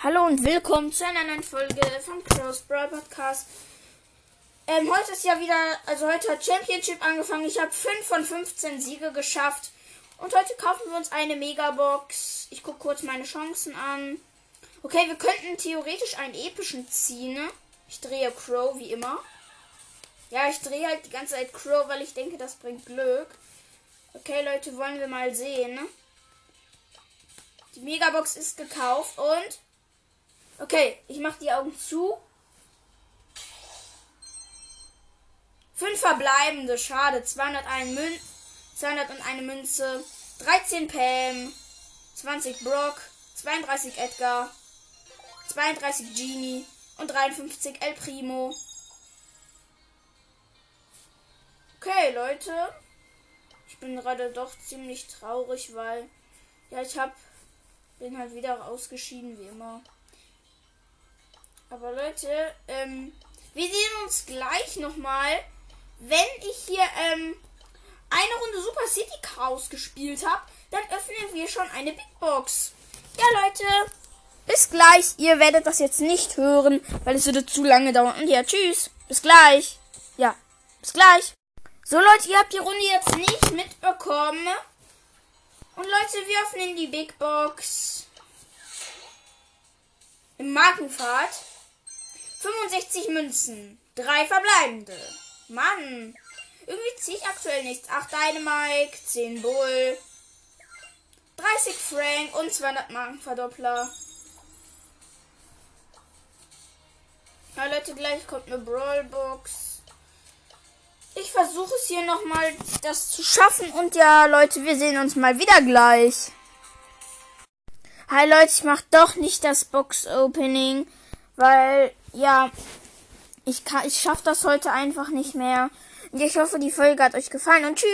Hallo und willkommen zu einer neuen Folge vom Crows Brawl Podcast. Ähm, heute ist ja wieder, also heute hat Championship angefangen. Ich habe 5 von 15 Siege geschafft. Und heute kaufen wir uns eine Megabox. Ich gucke kurz meine Chancen an. Okay, wir könnten theoretisch einen epischen ziehen. Ne? Ich drehe Crow wie immer. Ja, ich drehe halt die ganze Zeit Crow, weil ich denke, das bringt Glück. Okay, Leute, wollen wir mal sehen. Ne? Die Megabox ist gekauft und Okay, ich mache die Augen zu. Fünf verbleibende, schade. 201 Mün 201 Münze, 13 Pam, 20 Brock, 32 Edgar, 32 Genie und 53 El Primo. Okay, Leute. Ich bin gerade doch ziemlich traurig, weil ja, ich hab bin halt wieder ausgeschieden wie immer. Aber Leute, ähm, wir sehen uns gleich nochmal, wenn ich hier ähm, eine Runde Super City Chaos gespielt habe. Dann öffnen wir schon eine Big Box. Ja, Leute, bis gleich. Ihr werdet das jetzt nicht hören, weil es würde zu lange dauern. Und ja, tschüss. Bis gleich. Ja, bis gleich. So, Leute, ihr habt die Runde jetzt nicht mitbekommen. Und Leute, wir öffnen die Big Box. Im Markenfahrt. 65 Münzen. Drei verbleibende. Mann. Irgendwie ziehe ich aktuell nichts. 8 Dynamike, 10 Bull, 30 Frank und 200 Markenverdoppler. Ja, Leute, gleich kommt eine Brawlbox. Ich versuche es hier nochmal, das zu schaffen. Und ja, Leute, wir sehen uns mal wieder gleich. Hi, Leute, ich mache doch nicht das Box-Opening. Weil, ja, ich kann, ich schaffe das heute einfach nicht mehr. Und ich hoffe, die Folge hat euch gefallen und tschüss.